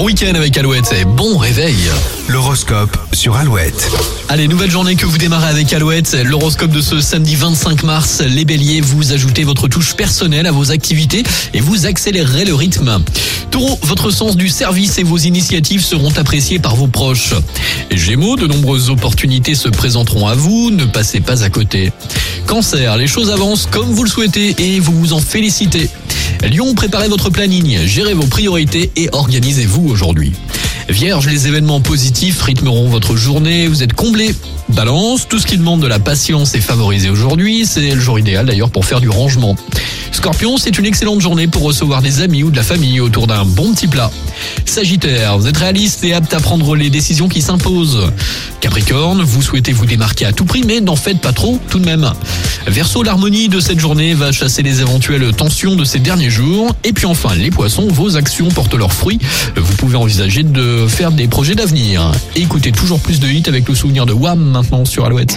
Bon week-end avec Alouette et bon réveil. L'horoscope sur Alouette. Allez, nouvelle journée que vous démarrez avec Alouette. L'horoscope de ce samedi 25 mars. Les béliers, vous ajoutez votre touche personnelle à vos activités et vous accélérerez le rythme. Taureau, votre sens du service et vos initiatives seront appréciées par vos proches. Gémeaux, de nombreuses opportunités se présenteront à vous, ne passez pas à côté. Cancer, les choses avancent comme vous le souhaitez et vous vous en félicitez. Lyon, préparez votre planning, gérez vos priorités et organisez-vous aujourd'hui. Vierge, les événements positifs rythmeront votre journée, vous êtes comblé. Balance, tout ce qui demande de la patience est favorisé aujourd'hui, c'est le jour idéal d'ailleurs pour faire du rangement. Scorpion, c'est une excellente journée pour recevoir des amis ou de la famille autour d'un bon petit plat. Sagittaire, vous êtes réaliste et apte à prendre les décisions qui s'imposent. Capricorne, vous souhaitez vous démarquer à tout prix, mais n'en faites pas trop tout de même. Verseau, l'harmonie de cette journée va chasser les éventuelles tensions de ces derniers jours. Et puis enfin, les poissons, vos actions portent leurs fruits. Vous pouvez envisager de faire des projets d'avenir. Écoutez toujours plus de hits avec le souvenir de Wham maintenant sur Alouette.